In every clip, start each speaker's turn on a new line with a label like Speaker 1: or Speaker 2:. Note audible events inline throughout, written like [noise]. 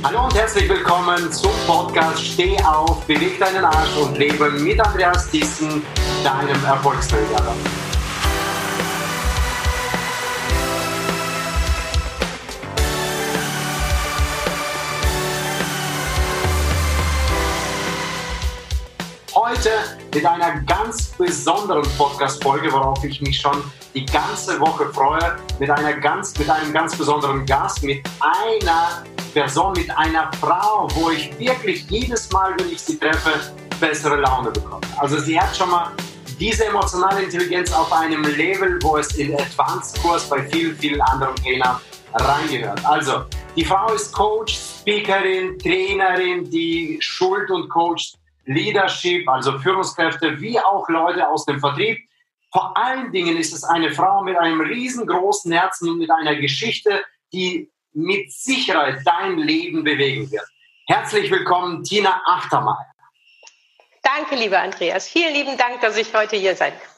Speaker 1: Hallo und herzlich willkommen zum Podcast Steh auf, beweg deinen Arsch und lebe mit Andreas Thyssen, deinem Erfolgsträger. Heute mit einer ganz besonderen Podcast-Folge, worauf ich mich schon die ganze Woche freue, mit, einer ganz, mit einem ganz besonderen Gast, mit einer Person, mit einer Frau, wo ich wirklich jedes Mal, wenn ich sie treffe, bessere Laune bekomme. Also sie hat schon mal diese emotionale Intelligenz auf einem Level, wo es in Advanced-Kurs bei vielen, vielen anderen Trainern reingehört. Also, die Frau ist Coach, Speakerin, Trainerin, die schult und coacht Leadership, also Führungskräfte, wie auch Leute aus dem Vertrieb. Vor allen Dingen ist es eine Frau mit einem riesengroßen Herzen und mit einer Geschichte, die mit Sicherheit dein Leben bewegen wird. Herzlich willkommen, Tina Achtermeier.
Speaker 2: Danke, lieber Andreas. Vielen lieben Dank, dass ich heute hier sein kann.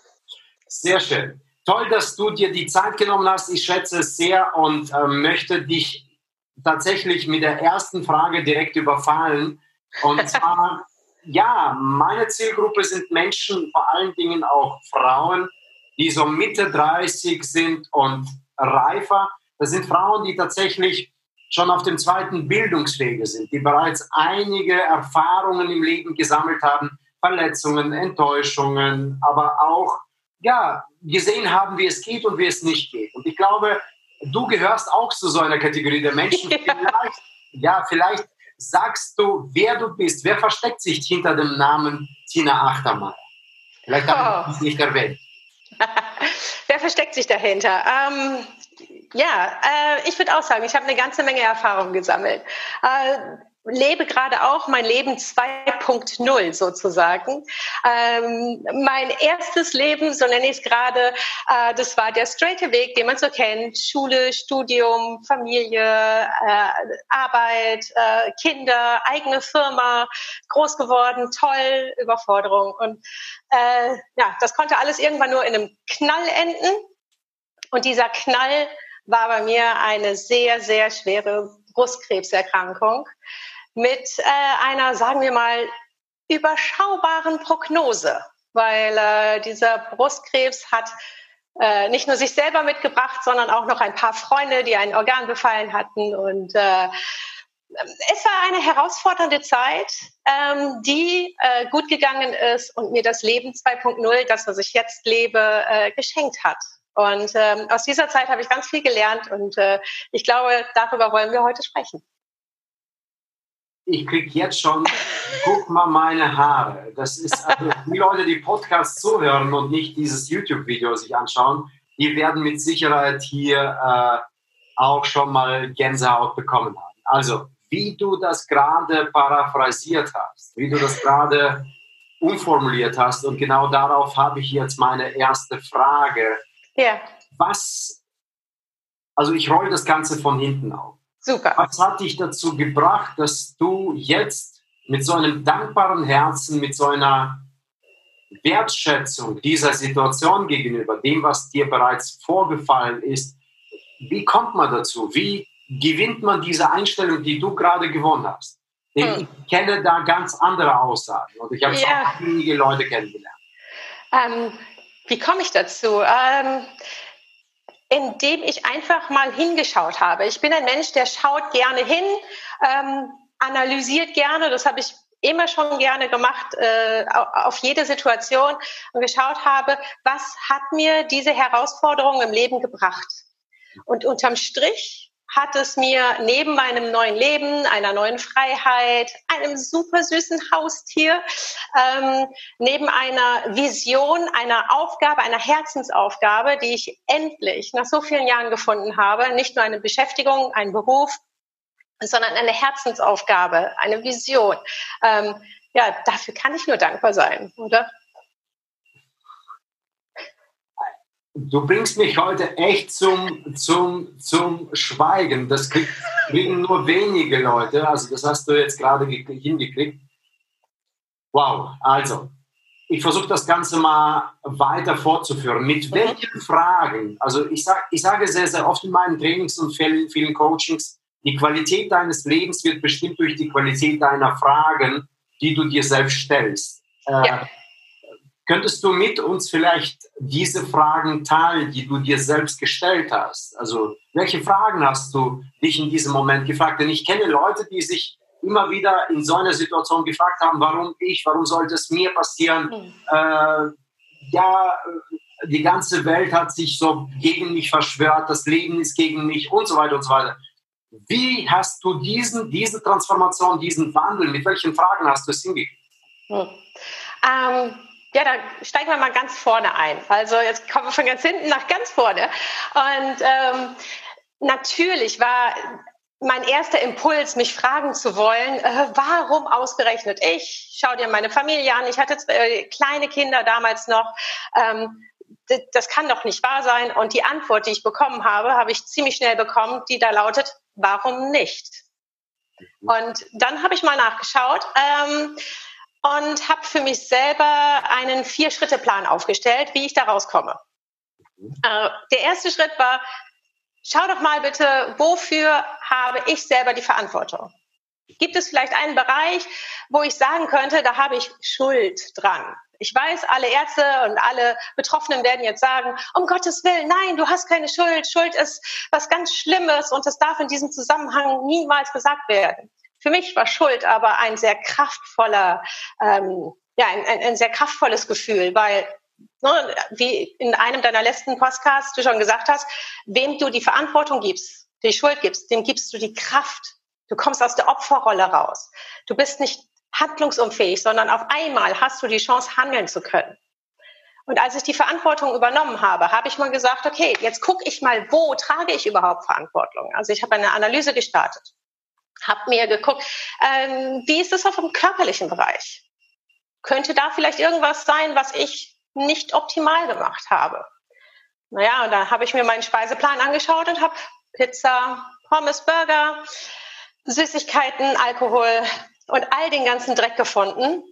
Speaker 1: Sehr schön. Toll, dass du dir die Zeit genommen hast. Ich schätze es sehr und äh, möchte dich tatsächlich mit der ersten Frage direkt überfallen. Und [laughs] zwar, ja, meine Zielgruppe sind Menschen, vor allen Dingen auch Frauen, die so Mitte 30 sind und reifer. Das sind Frauen, die tatsächlich schon auf dem zweiten Bildungswege sind, die bereits einige Erfahrungen im Leben gesammelt haben, Verletzungen, Enttäuschungen, aber auch ja, gesehen haben, wie es geht und wie es nicht geht. Und ich glaube, du gehörst auch zu so einer Kategorie der Menschen. [laughs] Ja. Vielleicht, ja, vielleicht sagst du, wer du bist. Wer versteckt sich hinter dem Namen Tina Achtermeier? Vielleicht habe ich oh. es nicht erwähnt. [laughs]
Speaker 2: wer versteckt sich dahinter? Ähm, ja, äh, ich würde auch sagen, ich habe eine ganze Menge Erfahrung gesammelt. Äh, lebe gerade auch mein Leben 2.0 sozusagen. Ähm, mein erstes Leben, so nenne ich es gerade, äh, das war der straighte Weg, den man so kennt. Schule, Studium, Familie, äh, Arbeit, äh, Kinder, eigene Firma, groß geworden, toll, Überforderung. Und äh, ja, das konnte alles irgendwann nur in einem Knall enden. Und dieser Knall war bei mir eine sehr, sehr schwere Brustkrebserkrankung mit äh, einer, sagen wir mal, überschaubaren Prognose, weil äh, dieser Brustkrebs hat äh, nicht nur sich selber mitgebracht, sondern auch noch ein paar Freunde, die einen Organ befallen hatten. Und äh, es war eine herausfordernde Zeit, ähm, die äh, gut gegangen ist und mir das Leben 2.0, das, was ich jetzt lebe, äh, geschenkt hat. Und ähm, aus dieser Zeit habe ich ganz viel gelernt und äh, ich glaube, darüber wollen wir heute sprechen.
Speaker 1: Ich kriege jetzt schon, guck mal meine Haare. Das ist, also die Leute, die Podcasts zuhören und nicht dieses YouTube-Video sich anschauen, die werden mit Sicherheit hier äh, auch schon mal Gänsehaut bekommen haben. Also, wie du das gerade paraphrasiert hast, wie du das gerade umformuliert hast und genau darauf habe ich jetzt meine erste Frage
Speaker 2: ja.
Speaker 1: Was, also ich rolle das Ganze von hinten auf.
Speaker 2: Super.
Speaker 1: Was hat dich dazu gebracht, dass du jetzt mit so einem dankbaren Herzen, mit so einer Wertschätzung dieser Situation gegenüber, dem, was dir bereits vorgefallen ist, wie kommt man dazu? Wie gewinnt man diese Einstellung, die du gerade gewonnen hast? Denn hm. ich kenne da ganz andere Aussagen und ich habe ja. einige Leute kennengelernt.
Speaker 2: Ähm, wie komme ich dazu? Ähm, indem ich einfach mal hingeschaut habe. Ich bin ein Mensch, der schaut gerne hin, ähm, analysiert gerne. Das habe ich immer schon gerne gemacht äh, auf jede Situation und geschaut habe, was hat mir diese Herausforderung im Leben gebracht. Und unterm Strich hat es mir neben meinem neuen Leben, einer neuen Freiheit, einem super süßen Haustier, ähm, neben einer Vision, einer Aufgabe, einer Herzensaufgabe, die ich endlich nach so vielen Jahren gefunden habe, nicht nur eine Beschäftigung, ein Beruf, sondern eine Herzensaufgabe, eine Vision. Ähm, ja, dafür kann ich nur dankbar sein, oder?
Speaker 1: Du bringst mich heute echt zum, zum, zum Schweigen. Das kriegen nur wenige Leute. Also das hast du jetzt gerade hingekriegt. Wow. Also, ich versuche das Ganze mal weiter fortzuführen. Mit mhm. welchen Fragen? Also ich, sag, ich sage sehr, sehr oft in meinen Trainings und vielen, vielen Coachings, die Qualität deines Lebens wird bestimmt durch die Qualität deiner Fragen, die du dir selbst stellst. Äh, ja. Könntest du mit uns vielleicht diese Fragen teilen, die du dir selbst gestellt hast? Also, welche Fragen hast du dich in diesem Moment gefragt? Denn ich kenne Leute, die sich immer wieder in so einer Situation gefragt haben, warum ich, warum sollte es mir passieren? Mhm. Äh, ja, die ganze Welt hat sich so gegen mich verschwört, das Leben ist gegen mich und so weiter und so weiter. Wie hast du diesen, diese Transformation, diesen Wandel, mit welchen Fragen hast du es hingekriegt? Hm.
Speaker 2: Ähm, ja, da steigen wir mal ganz vorne ein. Also jetzt kommen wir von ganz hinten nach ganz vorne. Und ähm, natürlich war mein erster Impuls, mich fragen zu wollen, äh, warum ausgerechnet ich? Schau dir meine Familie an. Ich hatte zwei, äh, kleine Kinder damals noch. Ähm, das kann doch nicht wahr sein. Und die Antwort, die ich bekommen habe, habe ich ziemlich schnell bekommen, die da lautet, warum nicht? Und dann habe ich mal nachgeschaut ähm, und habe für mich selber einen Vier-Schritte-Plan aufgestellt, wie ich da rauskomme. Äh, der erste Schritt war, schau doch mal bitte, wofür habe ich selber die Verantwortung? Gibt es vielleicht einen Bereich, wo ich sagen könnte, da habe ich Schuld dran? Ich weiß, alle Ärzte und alle Betroffenen werden jetzt sagen, um Gottes Willen, nein, du hast keine Schuld. Schuld ist was ganz Schlimmes und das darf in diesem Zusammenhang niemals gesagt werden. Für mich war Schuld aber ein sehr kraftvoller, ähm, ja, ein, ein, ein sehr kraftvolles Gefühl, weil ne, wie in einem deiner letzten Podcasts du schon gesagt hast, wem du die Verantwortung gibst, die Schuld gibst, dem gibst du die Kraft. Du kommst aus der Opferrolle raus. Du bist nicht handlungsunfähig, sondern auf einmal hast du die Chance, handeln zu können. Und als ich die Verantwortung übernommen habe, habe ich mal gesagt, okay, jetzt gucke ich mal, wo trage ich überhaupt Verantwortung? Also ich habe eine Analyse gestartet, habe mir geguckt, ähm, wie ist es auf dem körperlichen Bereich? Könnte da vielleicht irgendwas sein, was ich nicht optimal gemacht habe? Naja, und dann habe ich mir meinen Speiseplan angeschaut und habe Pizza, Pommes, Burger, Süßigkeiten, Alkohol, und all den ganzen Dreck gefunden,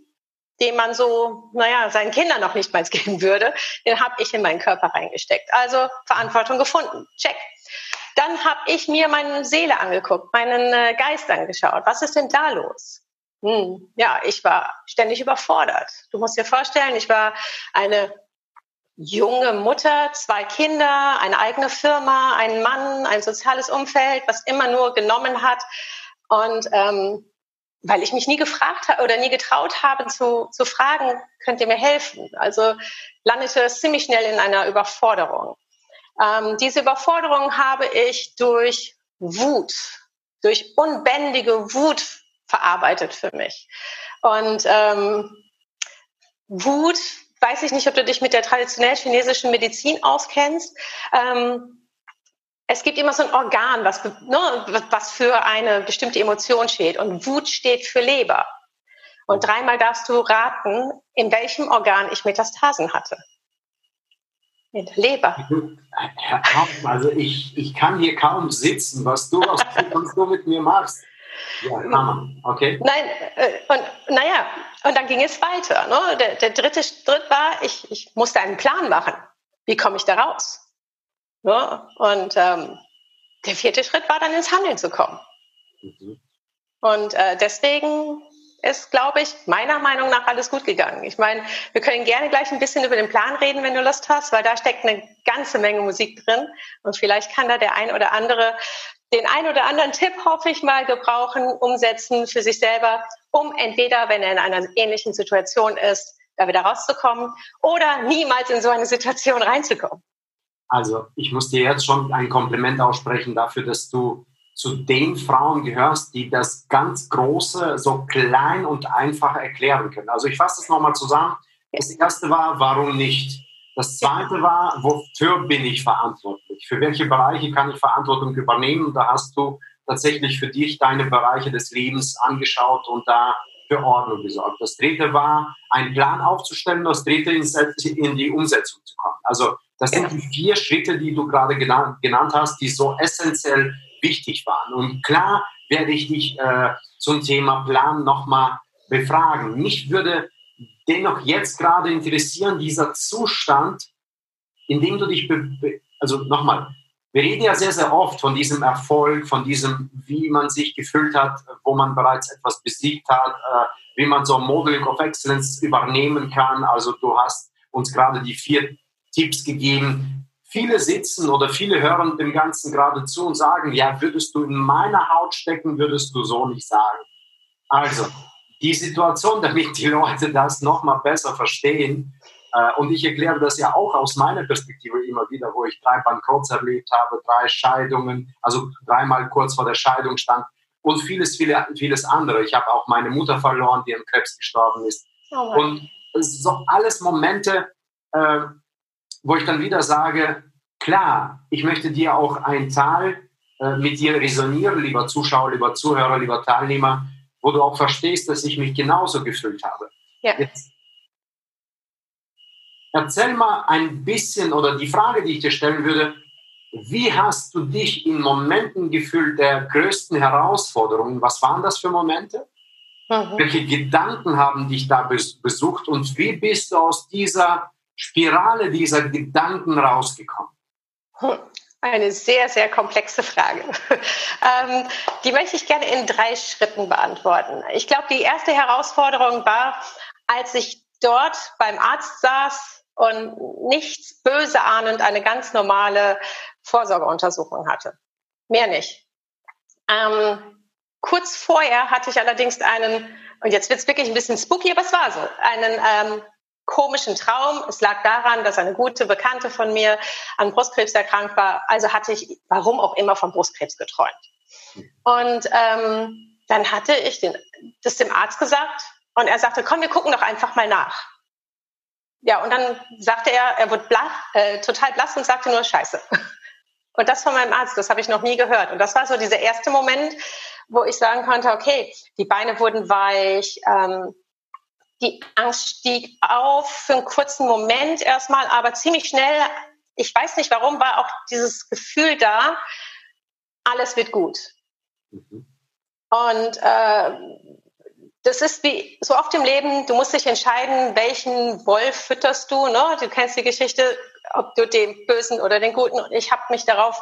Speaker 2: den man so, naja, seinen Kindern noch nicht mal geben würde, den habe ich in meinen Körper reingesteckt. Also Verantwortung gefunden. Check. Dann habe ich mir meine Seele angeguckt, meinen äh, Geist angeschaut. Was ist denn da los? Hm, ja, ich war ständig überfordert. Du musst dir vorstellen, ich war eine junge Mutter, zwei Kinder, eine eigene Firma, einen Mann, ein soziales Umfeld, was immer nur genommen hat. Und ähm, weil ich mich nie gefragt habe oder nie getraut habe zu, zu fragen, könnt ihr mir helfen? Also landete es ziemlich schnell in einer Überforderung. Ähm, diese Überforderung habe ich durch Wut, durch unbändige Wut verarbeitet für mich. Und ähm, Wut, weiß ich nicht, ob du dich mit der traditionell chinesischen Medizin auskennst. Ähm, es gibt immer so ein Organ, was, ne, was für eine bestimmte Emotion steht. Und Wut steht für Leber. Und dreimal darfst du raten, in welchem Organ ich Metastasen hatte. In der Leber.
Speaker 1: Also ich, ich kann hier kaum sitzen, was du, was du mit mir machst. Ja, Hammer. Okay.
Speaker 2: Nein, äh, und naja, und dann ging es weiter. Ne? Der, der dritte Schritt war, ich, ich musste einen Plan machen. Wie komme ich da raus? Ne? Und ähm, der vierte Schritt war dann ins Handeln zu kommen. Mhm. Und äh, deswegen ist, glaube ich, meiner Meinung nach alles gut gegangen. Ich meine, wir können gerne gleich ein bisschen über den Plan reden, wenn du Lust hast, weil da steckt eine ganze Menge Musik drin. Und vielleicht kann da der ein oder andere den ein oder anderen Tipp, hoffe ich mal, gebrauchen, umsetzen für sich selber, um entweder, wenn er in einer ähnlichen Situation ist, da wieder rauszukommen oder niemals in so eine Situation reinzukommen.
Speaker 1: Also ich muss dir jetzt schon ein Kompliment aussprechen dafür, dass du zu den Frauen gehörst, die das ganz Große so klein und einfach erklären können. Also ich fasse das nochmal zusammen. Das erste war, warum nicht? Das zweite war, wofür bin ich verantwortlich? Für welche Bereiche kann ich Verantwortung übernehmen? Da hast du tatsächlich für dich deine Bereiche des Lebens angeschaut und da für Ordnung gesorgt. Das dritte war, einen Plan aufzustellen. Das dritte in die Umsetzung zu kommen. Also das sind die vier Schritte, die du gerade genannt, genannt hast, die so essentiell wichtig waren. Und klar werde ich dich äh, zum Thema Plan nochmal befragen. Mich würde dennoch jetzt gerade interessieren, dieser Zustand, in dem du dich, also nochmal, wir reden ja sehr, sehr oft von diesem Erfolg, von diesem, wie man sich gefühlt hat, wo man bereits etwas besiegt hat, äh, wie man so Modeling of Excellence übernehmen kann. Also du hast uns gerade die vier Tipps gegeben. Viele sitzen oder viele hören dem Ganzen gerade zu und sagen, ja, würdest du in meiner Haut stecken, würdest du so nicht sagen. Also, die Situation, [laughs] damit die Leute das nochmal besser verstehen, äh, und ich erkläre das ja auch aus meiner Perspektive immer wieder, wo ich drei Bankrotts erlebt habe, drei Scheidungen, also dreimal kurz vor der Scheidung stand und vieles, viele, vieles andere. Ich habe auch meine Mutter verloren, die an Krebs gestorben ist. Oh und so alles Momente, äh, wo ich dann wieder sage, klar, ich möchte dir auch ein Teil äh, mit dir resonieren, lieber Zuschauer, lieber Zuhörer, lieber Teilnehmer, wo du auch verstehst, dass ich mich genauso gefühlt habe. Ja. Jetzt Erzähl mal ein bisschen oder die Frage, die ich dir stellen würde, wie hast du dich in Momenten gefühlt der größten Herausforderungen? Was waren das für Momente? Mhm. Welche Gedanken haben dich da besucht und wie bist du aus dieser Spirale dieser Gedanken rausgekommen?
Speaker 2: Eine sehr, sehr komplexe Frage. [laughs] ähm, die möchte ich gerne in drei Schritten beantworten. Ich glaube, die erste Herausforderung war, als ich dort beim Arzt saß und nichts böse ahnend eine ganz normale Vorsorgeuntersuchung hatte. Mehr nicht. Ähm, kurz vorher hatte ich allerdings einen, und jetzt wird es wirklich ein bisschen spooky, aber es war so, einen ähm, komischen Traum. Es lag daran, dass eine gute Bekannte von mir an Brustkrebs erkrankt war. Also hatte ich, warum auch immer, von Brustkrebs geträumt. Und ähm, dann hatte ich den, das dem Arzt gesagt und er sagte, komm, wir gucken doch einfach mal nach. Ja, und dann sagte er, er wurde blach, äh, total blass und sagte nur Scheiße. Und das von meinem Arzt, das habe ich noch nie gehört. Und das war so dieser erste Moment, wo ich sagen konnte, okay, die Beine wurden weich, ähm, die Angst stieg auf für einen kurzen Moment erstmal, aber ziemlich schnell, ich weiß nicht warum, war auch dieses Gefühl da, alles wird gut. Mhm. Und äh, das ist wie so oft im Leben, du musst dich entscheiden, welchen Wolf fütterst du. Ne? Du kennst die Geschichte, ob du den Bösen oder den Guten. Und ich habe mich darauf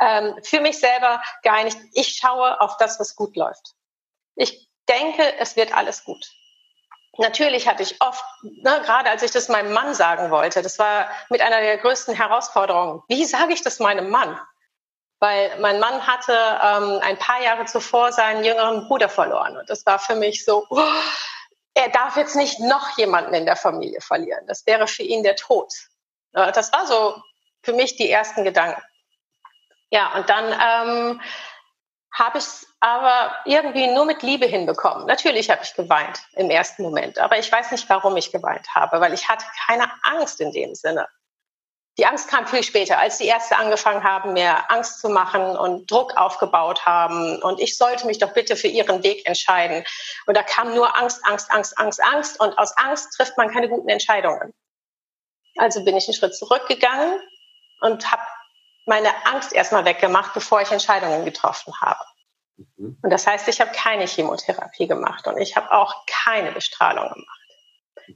Speaker 2: ähm, für mich selber geeinigt. Ich schaue auf das, was gut läuft. Ich denke, es wird alles gut. Natürlich hatte ich oft, ne, gerade als ich das meinem Mann sagen wollte, das war mit einer der größten Herausforderungen. Wie sage ich das meinem Mann? weil mein Mann hatte ähm, ein paar Jahre zuvor seinen jüngeren Bruder verloren. Und das war für mich so, oh, er darf jetzt nicht noch jemanden in der Familie verlieren. Das wäre für ihn der Tod. Das war so für mich die ersten Gedanken. Ja, und dann ähm, habe ich es aber irgendwie nur mit Liebe hinbekommen. Natürlich habe ich geweint im ersten Moment, aber ich weiß nicht, warum ich geweint habe, weil ich hatte keine Angst in dem Sinne. Die Angst kam viel später, als die Ärzte angefangen haben, mir Angst zu machen und Druck aufgebaut haben. Und ich sollte mich doch bitte für ihren Weg entscheiden. Und da kam nur Angst, Angst, Angst, Angst, Angst. Und aus Angst trifft man keine guten Entscheidungen. Also bin ich einen Schritt zurückgegangen und habe meine Angst erstmal weggemacht, bevor ich Entscheidungen getroffen habe. Mhm. Und das heißt, ich habe keine Chemotherapie gemacht und ich habe auch keine Bestrahlung gemacht.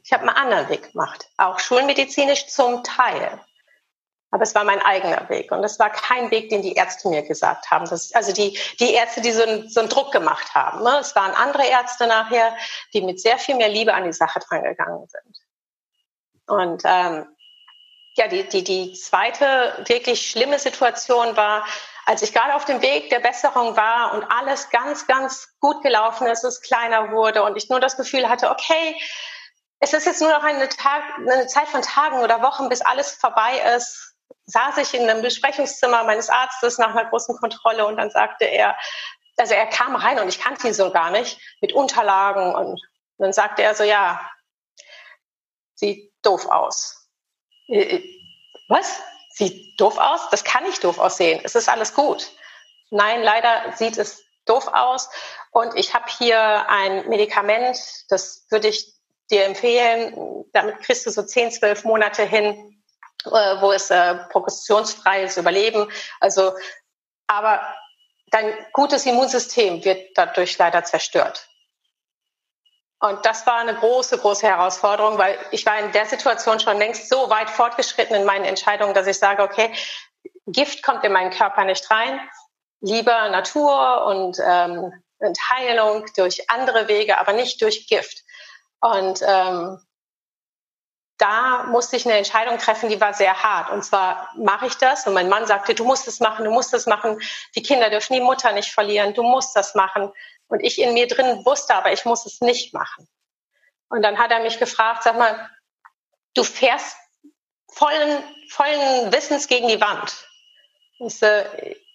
Speaker 2: Ich habe einen anderen Weg gemacht, auch schulmedizinisch zum Teil. Aber es war mein eigener Weg. Und es war kein Weg, den die Ärzte mir gesagt haben. Das, also die, die Ärzte, die so, einen, so einen Druck gemacht haben. Ne? Es waren andere Ärzte nachher, die mit sehr viel mehr Liebe an die Sache drangegangen sind. Und ähm, ja, die, die, die zweite wirklich schlimme Situation war, als ich gerade auf dem Weg der Besserung war und alles ganz, ganz gut gelaufen ist, es kleiner wurde und ich nur das Gefühl hatte, okay, es ist jetzt nur noch eine, Tag, eine Zeit von Tagen oder Wochen, bis alles vorbei ist saß ich in einem Besprechungszimmer meines Arztes nach einer großen Kontrolle und dann sagte er, also er kam rein und ich kannte ihn so gar nicht, mit Unterlagen und dann sagte er so, ja, sieht doof aus. Äh, äh, was? Sieht doof aus? Das kann nicht doof aussehen. Es ist alles gut. Nein, leider sieht es doof aus. Und ich habe hier ein Medikament, das würde ich dir empfehlen. Damit kriegst du so 10, 12 Monate hin, äh, wo es äh, progressionsfreies Überleben. Also, aber dein gutes Immunsystem wird dadurch leider zerstört. Und das war eine große, große Herausforderung, weil ich war in der Situation schon längst so weit fortgeschritten in meinen Entscheidungen, dass ich sage, okay, Gift kommt in meinen Körper nicht rein. Lieber Natur und, ähm, und Heilung durch andere Wege, aber nicht durch Gift. Und ähm, da musste ich eine Entscheidung treffen, die war sehr hart. Und zwar mache ich das. Und mein Mann sagte, du musst es machen, du musst es machen. Die Kinder dürfen die Mutter nicht verlieren. Du musst das machen. Und ich in mir drin wusste, aber ich muss es nicht machen. Und dann hat er mich gefragt, sag mal, du fährst vollen, vollen Wissens gegen die Wand. Ich so,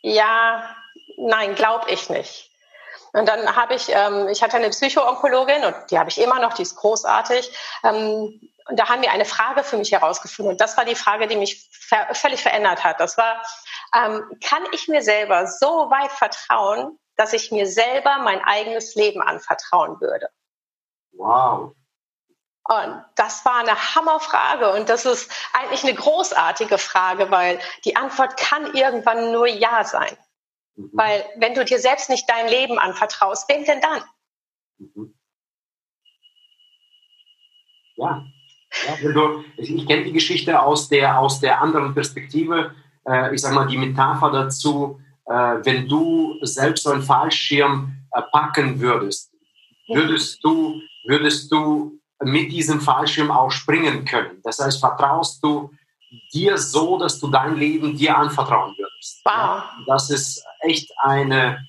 Speaker 2: ja, nein, glaube ich nicht. Und dann habe ich, ähm, ich hatte eine Psychoonkologin und die habe ich immer noch, die ist großartig. Ähm, und da haben wir eine Frage für mich herausgefunden. Und das war die Frage, die mich ver völlig verändert hat. Das war, ähm, kann ich mir selber so weit vertrauen, dass ich mir selber mein eigenes Leben anvertrauen würde?
Speaker 1: Wow.
Speaker 2: Und das war eine Hammerfrage und das ist eigentlich eine großartige Frage, weil die Antwort kann irgendwann nur Ja sein. Mhm. Weil wenn du dir selbst nicht dein Leben anvertraust, wem denn dann? Mhm.
Speaker 1: Ja, ja du, ich, ich kenne die Geschichte aus der, aus der anderen Perspektive. Äh, ich sage mal, die Metapher dazu, wenn du selbst so einen Fallschirm äh, packen würdest, würdest du, würdest du mit diesem Fallschirm auch springen können. Das heißt, vertraust du dir so, dass du dein Leben dir anvertrauen würdest.
Speaker 2: Wow. Ja,
Speaker 1: das ist echt eine,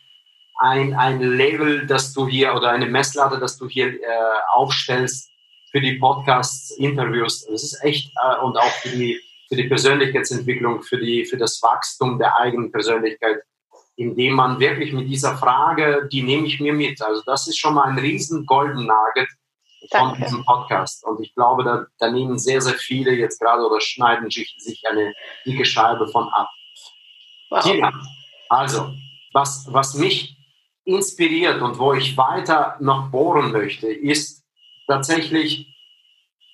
Speaker 1: ein, ein Level, das du hier oder eine Messlatte, das du hier äh, aufstellst für die Podcasts, Interviews. Das ist echt äh, und auch für die, für die Persönlichkeitsentwicklung, für, die, für das Wachstum der eigenen Persönlichkeit, indem man wirklich mit dieser Frage, die nehme ich mir mit. Also das ist schon mal ein riesen Golden Nugget, von Danke. diesem Podcast. Und ich glaube, da, da nehmen sehr, sehr viele jetzt gerade oder schneiden sich, sich eine dicke Scheibe von ab. Wow. Tina, also, was, was mich inspiriert und wo ich weiter noch bohren möchte, ist tatsächlich,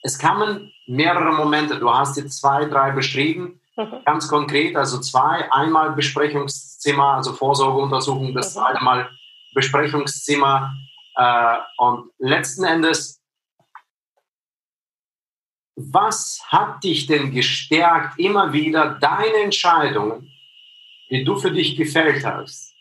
Speaker 1: es kamen mehrere Momente. Du hast jetzt zwei, drei beschrieben. Mhm. Ganz konkret, also zwei, einmal Besprechungszimmer, also Vorsorgeuntersuchung, das mhm. zweite Mal Besprechungszimmer. Äh, und letzten Endes was hat dich denn gestärkt, immer wieder deine Entscheidungen, die du für dich gefällt hast?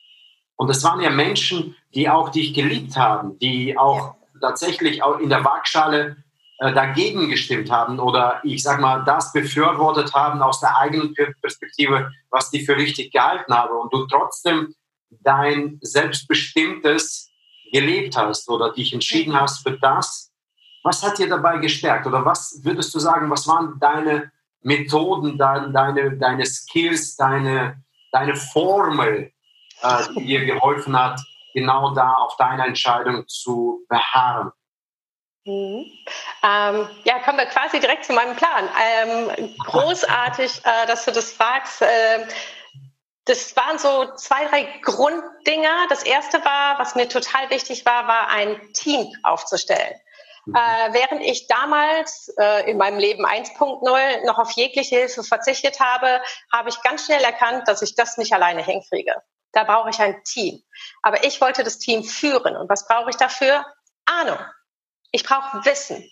Speaker 1: Und es waren ja Menschen, die auch dich geliebt haben, die auch ja. tatsächlich auch in der Waagschale dagegen gestimmt haben oder ich sag mal, das befürwortet haben aus der eigenen Perspektive, was die für richtig gehalten haben und du trotzdem dein selbstbestimmtes gelebt hast oder dich entschieden hast für das, was hat dir dabei gestärkt? Oder was würdest du sagen, was waren deine Methoden, deine, deine Skills, deine, deine Formel, äh, die dir geholfen hat, genau da auf deine Entscheidung zu beharren?
Speaker 2: Mhm. Ähm, ja, kommen wir quasi direkt zu meinem Plan. Ähm, großartig, äh, dass du das fragst. Äh, das waren so zwei, drei Grunddinger. Das erste war, was mir total wichtig war, war ein Team aufzustellen. Mhm. Äh, während ich damals äh, in meinem Leben 1.0 noch auf jegliche Hilfe verzichtet habe, habe ich ganz schnell erkannt, dass ich das nicht alleine hinkriege. Da brauche ich ein Team. Aber ich wollte das Team führen. Und was brauche ich dafür? Ahnung. Ich brauche Wissen.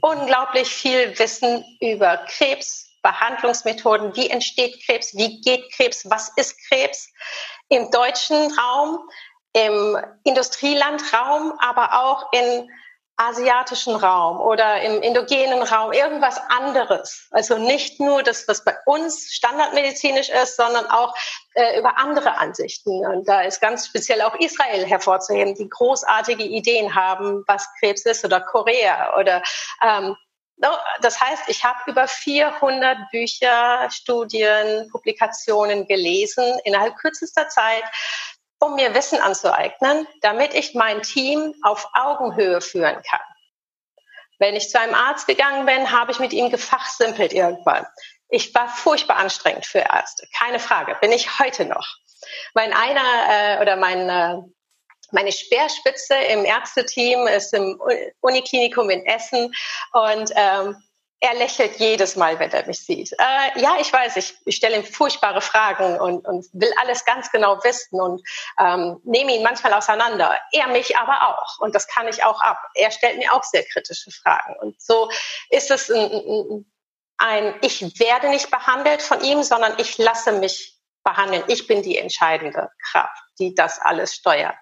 Speaker 2: Unglaublich viel Wissen über Krebs, Behandlungsmethoden. Wie entsteht Krebs? Wie geht Krebs? Was ist Krebs? Im deutschen Raum, im Industrielandraum, aber auch in asiatischen Raum oder im indogenen Raum irgendwas anderes. Also nicht nur das, was bei uns standardmedizinisch ist, sondern auch äh, über andere Ansichten. Und da ist ganz speziell auch Israel hervorzuheben, die großartige Ideen haben, was Krebs ist oder Korea oder ähm, das heißt, ich habe über 400 Bücher, Studien, Publikationen gelesen innerhalb kürzester Zeit um mir Wissen anzueignen, damit ich mein Team auf Augenhöhe führen kann. Wenn ich zu einem Arzt gegangen bin, habe ich mit ihm gefachsimpelt irgendwann. Ich war furchtbar anstrengend für Ärzte, keine Frage, bin ich heute noch. Mein einer äh, oder mein äh, meine Speerspitze im Ärzteteam ist im Uniklinikum in Essen und ähm, er lächelt jedes Mal, wenn er mich sieht. Äh, ja, ich weiß, ich, ich stelle ihm furchtbare Fragen und, und will alles ganz genau wissen und ähm, nehme ihn manchmal auseinander. Er mich aber auch. Und das kann ich auch ab. Er stellt mir auch sehr kritische Fragen. Und so ist es ein, ein, ein ich werde nicht behandelt von ihm, sondern ich lasse mich behandeln. Ich bin die entscheidende Kraft, die das alles steuert.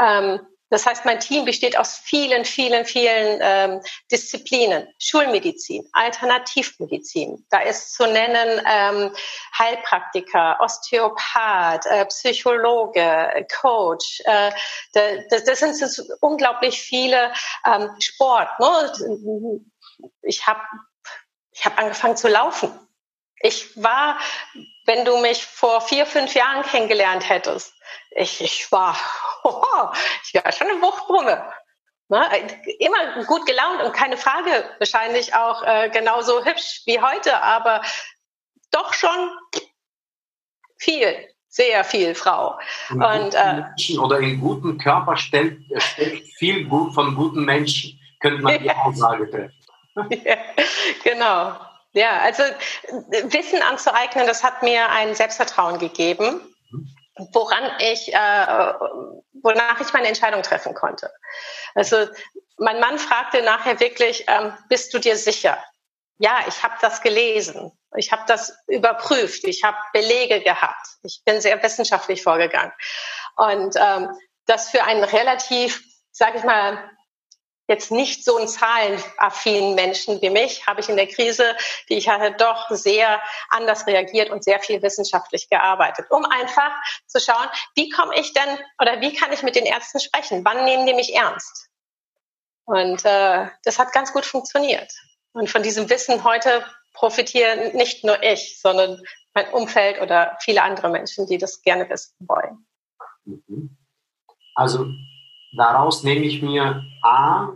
Speaker 2: Ähm, das heißt, mein Team besteht aus vielen, vielen, vielen ähm, Disziplinen. Schulmedizin, Alternativmedizin. Da ist zu nennen ähm, Heilpraktiker, Osteopath, äh, Psychologe, Coach. Äh, das, das sind unglaublich viele ähm, Sport. Ne? Ich habe ich hab angefangen zu laufen. Ich war, wenn du mich vor vier, fünf Jahren kennengelernt hättest, ich, ich war, [laughs] oh, ich war schon eine Wuchtbrumme. Ne? Immer gut gelaunt und keine Frage, wahrscheinlich auch äh, genauso hübsch wie heute, aber doch schon viel, sehr viel Frau.
Speaker 1: In und, äh, Menschen oder in guten Körper steckt, steckt viel gut von guten Menschen, könnte man die [laughs] Aussage treffen.
Speaker 2: ja, genau. Ja, also Wissen anzueignen, das hat mir ein Selbstvertrauen gegeben, woran ich, äh, wonach ich meine Entscheidung treffen konnte. Also mein Mann fragte nachher wirklich, ähm, bist du dir sicher? Ja, ich habe das gelesen, ich habe das überprüft, ich habe Belege gehabt, ich bin sehr wissenschaftlich vorgegangen und ähm, das für einen relativ, sage ich mal, jetzt nicht so einen zahlenaffinen Menschen wie mich, habe ich in der Krise, die ich hatte, doch sehr anders reagiert und sehr viel wissenschaftlich gearbeitet, um einfach zu schauen, wie komme ich denn oder wie kann ich mit den Ärzten sprechen? Wann nehmen die mich ernst? Und äh, das hat ganz gut funktioniert. Und von diesem Wissen heute profitieren nicht nur ich, sondern mein Umfeld oder viele andere Menschen, die das gerne wissen wollen.
Speaker 1: Mhm. Also daraus nehme ich mir A,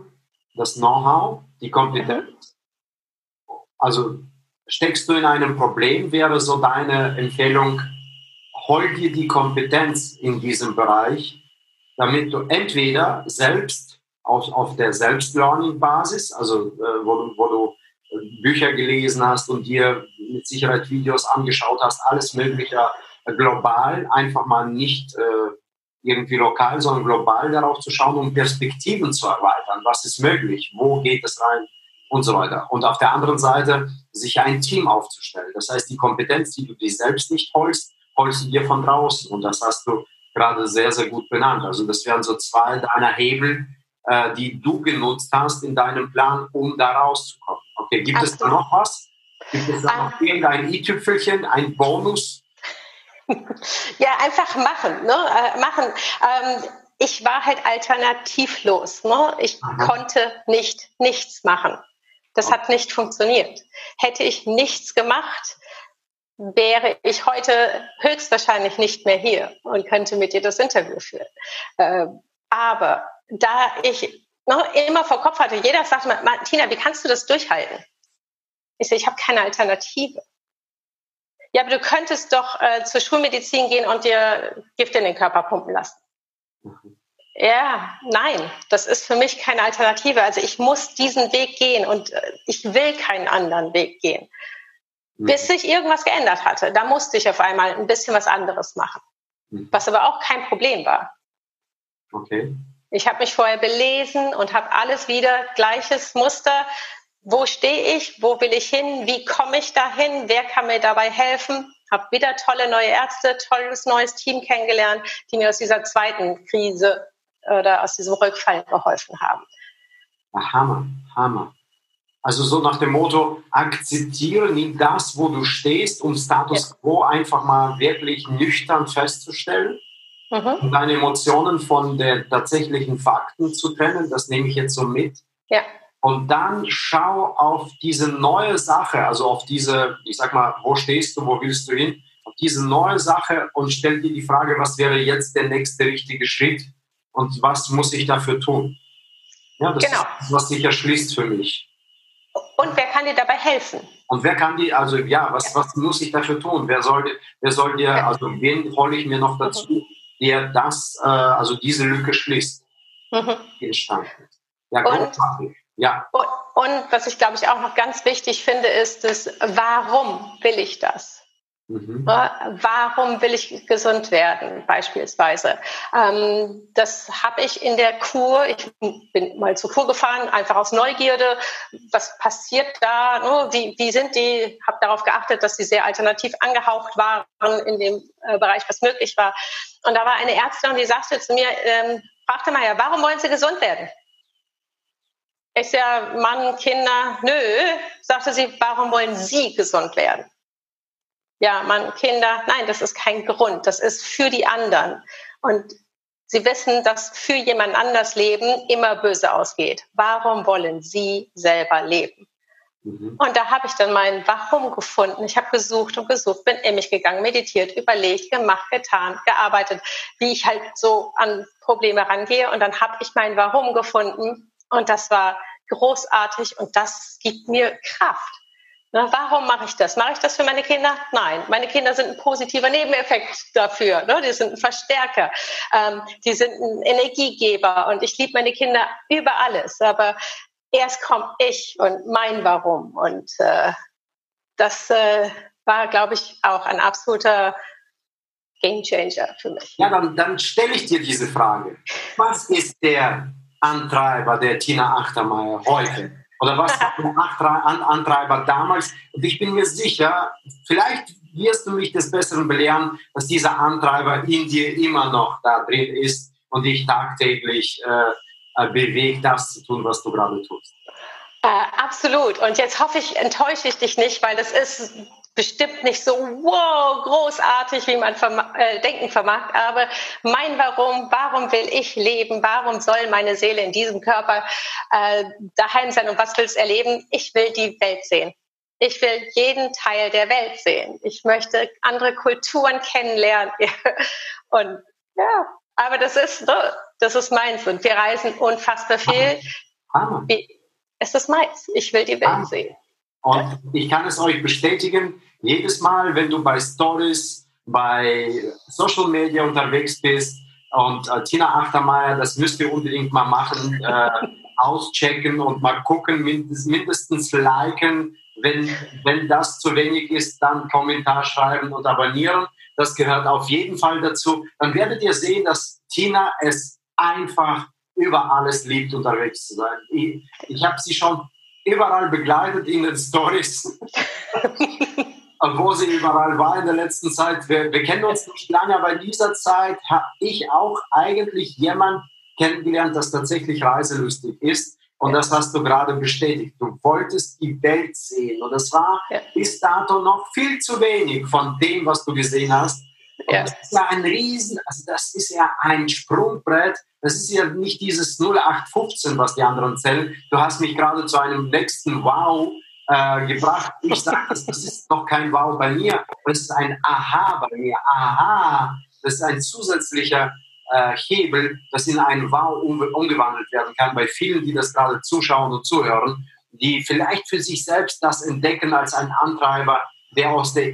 Speaker 1: das Know-how, die Kompetenz. Also steckst du in einem Problem, wäre so deine Empfehlung, hol dir die Kompetenz in diesem Bereich, damit du entweder selbst auf, auf der Selbstlearning-Basis, also äh, wo, du, wo du Bücher gelesen hast und dir mit Sicherheit Videos angeschaut hast, alles Mögliche global, einfach mal nicht äh, irgendwie lokal, sondern global darauf zu schauen, um Perspektiven zu erweitern. Was ist möglich? Wo geht es rein? Und so weiter. Und auf der anderen Seite sich ein Team aufzustellen. Das heißt, die Kompetenz, die du dir selbst nicht holst, holst du dir von draußen. Und das hast du gerade sehr, sehr gut benannt. Also das wären so zwei deiner Hebel, äh, die du genutzt hast in deinem Plan, um da rauszukommen. Okay, gibt Absolut. es da noch was? Gibt es da noch irgendein i-Tüpfelchen, ein Bonus?
Speaker 2: Ja, einfach machen. Ne? Äh, machen. Ähm, ich war halt alternativlos. Ne? Ich mhm. konnte nicht nichts machen. Das hat nicht funktioniert. Hätte ich nichts gemacht, wäre ich heute höchstwahrscheinlich nicht mehr hier und könnte mit dir das Interview führen. Äh, aber da ich ne, immer vor Kopf hatte, jeder sagte mir, Martina, wie kannst du das durchhalten? Ich sage, ich habe keine Alternative. Ja, aber du könntest doch äh, zur Schulmedizin gehen und dir Gift in den Körper pumpen lassen. Mhm. Ja, nein, das ist für mich keine Alternative. Also ich muss diesen Weg gehen und äh, ich will keinen anderen Weg gehen. Mhm. Bis sich irgendwas geändert hatte. Da musste ich auf einmal ein bisschen was anderes machen. Mhm. Was aber auch kein Problem war.
Speaker 1: Okay.
Speaker 2: Ich habe mich vorher belesen und habe alles wieder gleiches Muster wo stehe ich, wo will ich hin, wie komme ich dahin, wer kann mir dabei helfen. Habe wieder tolle neue Ärzte, tolles neues Team kennengelernt, die mir aus dieser zweiten Krise oder aus diesem Rückfall geholfen haben.
Speaker 1: Ja, Hammer, Hammer. Also so nach dem Motto, akzeptiere nie das, wo du stehst, um Status ja. quo einfach mal wirklich nüchtern festzustellen mhm. und deine Emotionen von den tatsächlichen Fakten zu trennen. Das nehme ich jetzt so mit.
Speaker 2: Ja.
Speaker 1: Und dann schau auf diese neue Sache, also auf diese, ich sag mal, wo stehst du, wo willst du hin, auf diese neue Sache und stell dir die Frage, was wäre jetzt der nächste richtige Schritt und was muss ich dafür tun? Ja, das genau. ist, was sich erschließt für mich.
Speaker 2: Und wer kann dir dabei helfen?
Speaker 1: Und wer kann die, also ja, was, was muss ich dafür tun? Wer soll, wer soll dir, also wen hole ich mir noch dazu, mhm. der das, äh, also diese Lücke schließt? Mhm. Entstanden. Ja, großartig. Ja.
Speaker 2: Und, und was ich glaube ich auch noch ganz wichtig finde, ist das, warum will ich das? Mhm. Warum will ich gesund werden, beispielsweise? Ähm, das habe ich in der Kur, ich bin mal zur Kur gefahren, einfach aus Neugierde, was passiert da, ne? wie, wie sind die, habe darauf geachtet, dass sie sehr alternativ angehaucht waren in dem äh, Bereich, was möglich war. Und da war eine Ärztin, die sagte zu mir, ähm, fragte mal ja, warum wollen Sie gesund werden? Ich ja Mann, Kinder, nö, sagte sie, warum wollen Sie gesund werden? ja, man, Kinder, nein, das ist kein Grund, das ist für die anderen. Und sie wissen, dass für jemand anders Leben immer böse ausgeht. Warum wollen sie selber leben? Mhm. Und da habe ich dann mein Warum gefunden. Ich habe gesucht und gesucht, bin in mich gegangen, meditiert, überlegt, gemacht, getan, gearbeitet, wie ich halt so an Probleme rangehe. Und dann habe ich mein Warum gefunden. Und das war großartig und das gibt mir Kraft. Na, warum mache ich das? Mache ich das für meine Kinder? Nein, meine Kinder sind ein positiver Nebeneffekt dafür. Ne? Die sind ein Verstärker, ähm, die sind ein Energiegeber und ich liebe meine Kinder über alles. Aber erst komme ich und mein Warum. Und äh, das äh, war, glaube ich, auch ein absoluter Gamechanger für mich.
Speaker 1: Ja, dann, dann stelle ich dir diese Frage. Was ist der Antreiber der Tina Achtermeier heute? Oder was [laughs] war der Antreiber damals? Und ich bin mir sicher, vielleicht wirst du mich des Besseren belehren, dass dieser Antreiber in dir immer noch da drin ist und dich tagtäglich äh, bewegt, das zu tun, was du gerade tust.
Speaker 2: Äh, absolut. Und jetzt hoffe ich, enttäusche ich dich nicht, weil das ist bestimmt nicht so wow, großartig, wie man verma äh, denken vermag, aber mein Warum, warum will ich leben, warum soll meine Seele in diesem Körper äh, daheim sein und was will es erleben? Ich will die Welt sehen. Ich will jeden Teil der Welt sehen. Ich möchte andere Kulturen kennenlernen. [laughs] und ja, aber das ist, ne, das ist meins und wir reisen unfassbar viel. Es ist meins. Ich will die Welt sehen.
Speaker 1: Und ich kann es euch bestätigen, jedes Mal, wenn du bei Stories, bei Social Media unterwegs bist und äh, Tina Achtermeier, das müsst ihr unbedingt mal machen, äh, auschecken und mal gucken, mindestens, liken. Wenn, wenn das zu wenig ist, dann Kommentar schreiben und abonnieren. Das gehört auf jeden Fall dazu. Dann werdet ihr sehen, dass Tina es einfach über alles liebt, unterwegs zu sein. Ich, ich habe sie schon überall begleitet in den Stories. [laughs] wo sie überall war in der letzten Zeit. Wir, wir kennen uns nicht lange, aber in dieser Zeit habe ich auch eigentlich jemanden kennengelernt, das tatsächlich reiselustig ist. Und das hast du gerade bestätigt. Du wolltest die Welt sehen. Und das war ja. bis dato noch viel zu wenig von dem, was du gesehen hast. Ja. Das ist ja ein Riesen, also das ist ja ein Sprungbrett. Das ist ja nicht dieses 0815, was die anderen zählen. Du hast mich gerade zu einem nächsten Wow äh, gebracht. Ich sage, das, das ist noch kein Wow bei mir, das ist ein Aha bei mir. Aha, das ist ein zusätzlicher äh, Hebel, das in ein Wow um, umgewandelt werden kann bei vielen, die das gerade zuschauen und zuhören, die vielleicht für sich selbst das entdecken als ein Antreiber, der aus der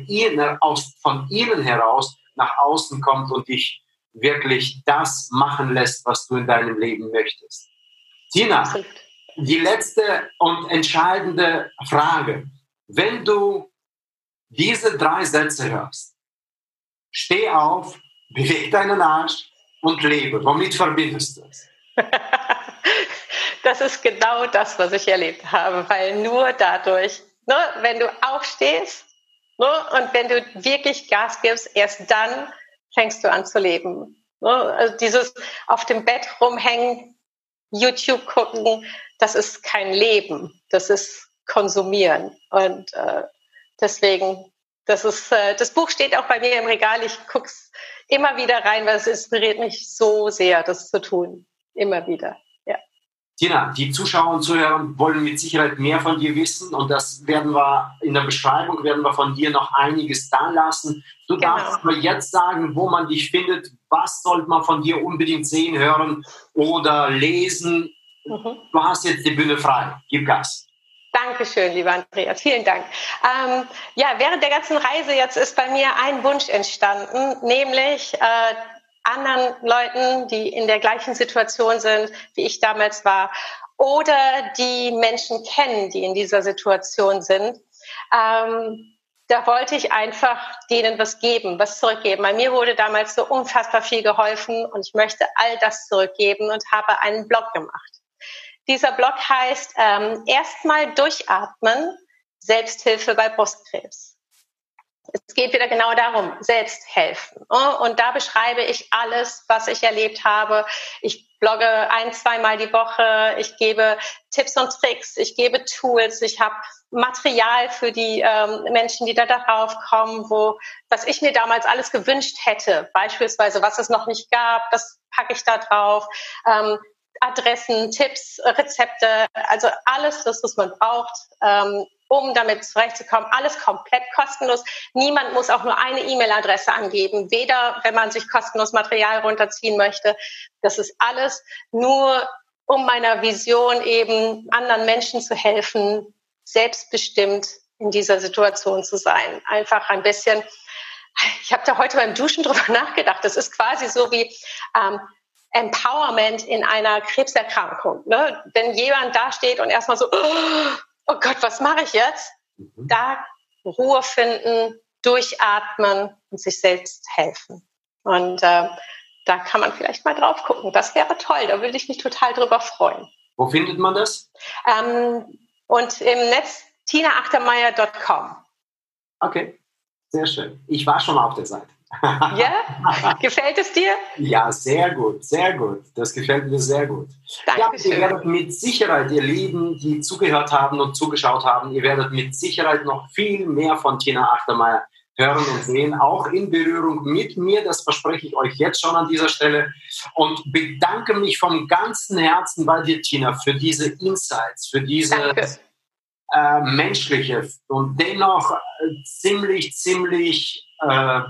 Speaker 1: aus, von ihnen heraus nach außen kommt und dich wirklich das machen lässt, was du in deinem Leben möchtest. Tina, die letzte und entscheidende Frage. Wenn du diese drei Sätze hörst, steh auf, beweg deinen Arsch und lebe. Womit verbindest du es? [laughs]
Speaker 2: das ist genau das, was ich erlebt habe, weil nur dadurch, ne, wenn du aufstehst ne, und wenn du wirklich Gas gibst, erst dann fängst du an zu leben. Ne? Also dieses auf dem Bett rumhängen, YouTube gucken, das ist kein Leben, das ist Konsumieren. Und äh, deswegen, das ist, äh, das Buch steht auch bei mir im Regal. Ich gucke es immer wieder rein, weil es inspiriert mich so sehr, das zu tun. Immer wieder.
Speaker 1: Tina, die Zuschauer und Zuhörer wollen mit Sicherheit mehr von dir wissen und das werden wir in der Beschreibung werden wir von dir noch einiges da lassen. Du genau. darfst aber jetzt sagen, wo man dich findet, was sollte man von dir unbedingt sehen, hören oder lesen, Mhm. Du hast jetzt die Bühne frei. Gib Gas.
Speaker 2: Dankeschön, lieber Andreas. Vielen Dank. Ähm, ja, während der ganzen Reise jetzt ist bei mir ein Wunsch entstanden, nämlich äh, anderen Leuten, die in der gleichen Situation sind, wie ich damals war, oder die Menschen kennen, die in dieser Situation sind, ähm, da wollte ich einfach denen was geben, was zurückgeben. Bei mir wurde damals so unfassbar viel geholfen und ich möchte all das zurückgeben und habe einen Blog gemacht. Dieser Blog heißt ähm, erstmal durchatmen, Selbsthilfe bei Brustkrebs. Es geht wieder genau darum, selbst helfen. Oh, und da beschreibe ich alles, was ich erlebt habe. Ich blogge ein, zweimal die Woche. Ich gebe Tipps und Tricks. Ich gebe Tools. Ich habe Material für die ähm, Menschen, die da darauf kommen, wo, was ich mir damals alles gewünscht hätte. Beispielsweise, was es noch nicht gab, das packe ich da drauf. Ähm, Adressen, Tipps, Rezepte, also alles, das, was man braucht, ähm, um damit zurechtzukommen. Alles komplett kostenlos. Niemand muss auch nur eine E-Mail-Adresse angeben, weder wenn man sich kostenlos Material runterziehen möchte. Das ist alles nur, um meiner Vision eben anderen Menschen zu helfen, selbstbestimmt in dieser Situation zu sein. Einfach ein bisschen. Ich habe da heute beim Duschen drüber [laughs] nachgedacht. Das ist quasi so wie ähm, Empowerment in einer Krebserkrankung. Ne? Wenn jemand da steht und erstmal so, oh Gott, was mache ich jetzt? Mhm. Da Ruhe finden, durchatmen und sich selbst helfen. Und äh, da kann man vielleicht mal drauf gucken. Das wäre toll, da würde ich mich total drüber freuen.
Speaker 1: Wo findet man das?
Speaker 2: Ähm, und im Netz tinaachtermeier.com.
Speaker 1: Okay, sehr schön. Ich war schon auf der Seite. [laughs]
Speaker 2: Ja? Gefällt es dir?
Speaker 1: Ja, sehr gut, sehr gut. Das gefällt mir sehr gut. Dankeschön. Ja, ihr werdet mit Sicherheit, ihr Lieben, die zugehört haben und zugeschaut haben, ihr werdet mit Sicherheit noch viel mehr von Tina Achtermeier hören und sehen, auch in Berührung mit mir. Das verspreche ich euch jetzt schon an dieser Stelle. Und bedanke mich vom ganzen Herzen bei dir, Tina, für diese Insights, für diese äh, menschliche und dennoch äh, ziemlich, ziemlich äh,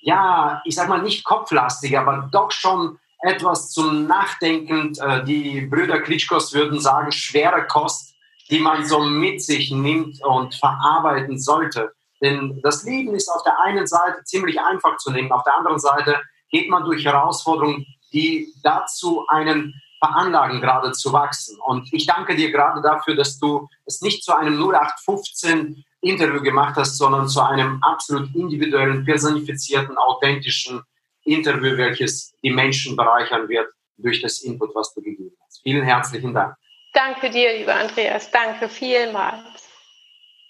Speaker 1: ja, ich sag mal nicht kopflastig, aber doch schon etwas zum Nachdenken. Äh, die Brüder Klitschkos würden sagen, schwere Kost, die man so mit sich nimmt und verarbeiten sollte. Denn das Leben ist auf der einen Seite ziemlich einfach zu nehmen, auf der anderen Seite geht man durch Herausforderungen, die dazu einen veranlagen, gerade zu wachsen. Und ich danke dir gerade dafür, dass du es nicht zu einem 0815 Interview gemacht hast, sondern zu einem absolut individuellen, personifizierten, authentischen Interview, welches die Menschen bereichern wird durch das Input, was du gegeben hast. Vielen herzlichen Dank.
Speaker 2: Danke dir, lieber Andreas. Danke vielmals.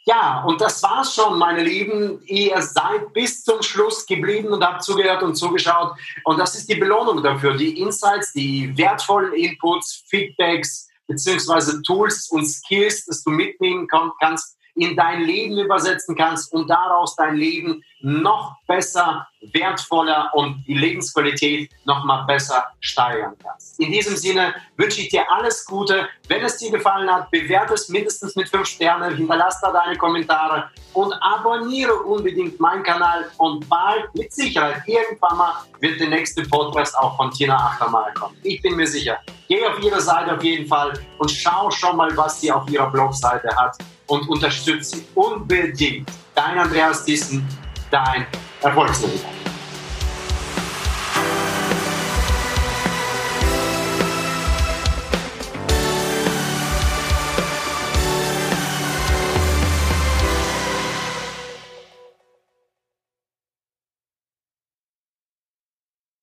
Speaker 1: Ja, und das war's schon, meine Lieben. Ihr seid bis zum Schluss geblieben und habt zugehört und zugeschaut. Und das ist die Belohnung dafür. Die Insights, die wertvollen Inputs, Feedbacks, beziehungsweise Tools und Skills, dass du mitnehmen kannst in dein Leben übersetzen kannst und daraus dein Leben noch besser, wertvoller und die Lebensqualität noch mal besser steigern kannst. In diesem Sinne wünsche ich dir alles Gute. Wenn es dir gefallen hat, bewerte es mindestens mit fünf Sternen, hinterlass da deine Kommentare und abonniere unbedingt meinen Kanal und bald, mit Sicherheit, irgendwann mal wird der nächste Podcast auch von Tina Achtermal kommen. Ich bin mir sicher. Geh auf ihre Seite auf jeden Fall und schau schon mal, was sie auf ihrer Blogseite hat und unterstütze sie unbedingt. Dein Andreas Thyssen, dein Erfolgsmanager.